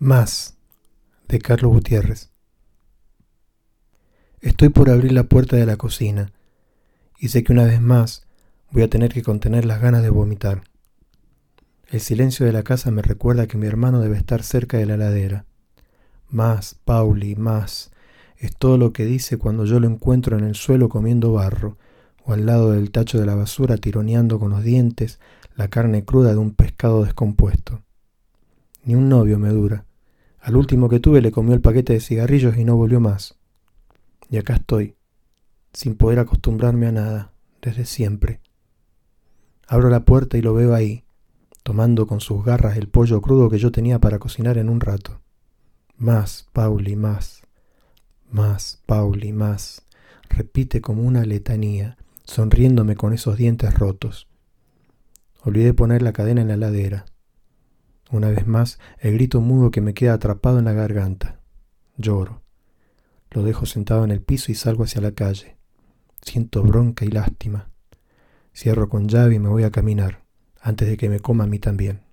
Más de Carlos Gutiérrez. Estoy por abrir la puerta de la cocina y sé que una vez más voy a tener que contener las ganas de vomitar. El silencio de la casa me recuerda que mi hermano debe estar cerca de la ladera. Más, Pauli, más. Es todo lo que dice cuando yo lo encuentro en el suelo comiendo barro, o al lado del tacho de la basura tironeando con los dientes la carne cruda de un pescado descompuesto. Ni un novio me dura. Al último que tuve le comió el paquete de cigarrillos y no volvió más. Y acá estoy, sin poder acostumbrarme a nada, desde siempre. Abro la puerta y lo veo ahí, tomando con sus garras el pollo crudo que yo tenía para cocinar en un rato. Más, Pauli, más. Más, Pauli, más. Repite como una letanía, sonriéndome con esos dientes rotos. Olvidé poner la cadena en la ladera. Una vez más, el grito mudo que me queda atrapado en la garganta. Lloro. Lo dejo sentado en el piso y salgo hacia la calle. Siento bronca y lástima. Cierro con llave y me voy a caminar, antes de que me coma a mí también.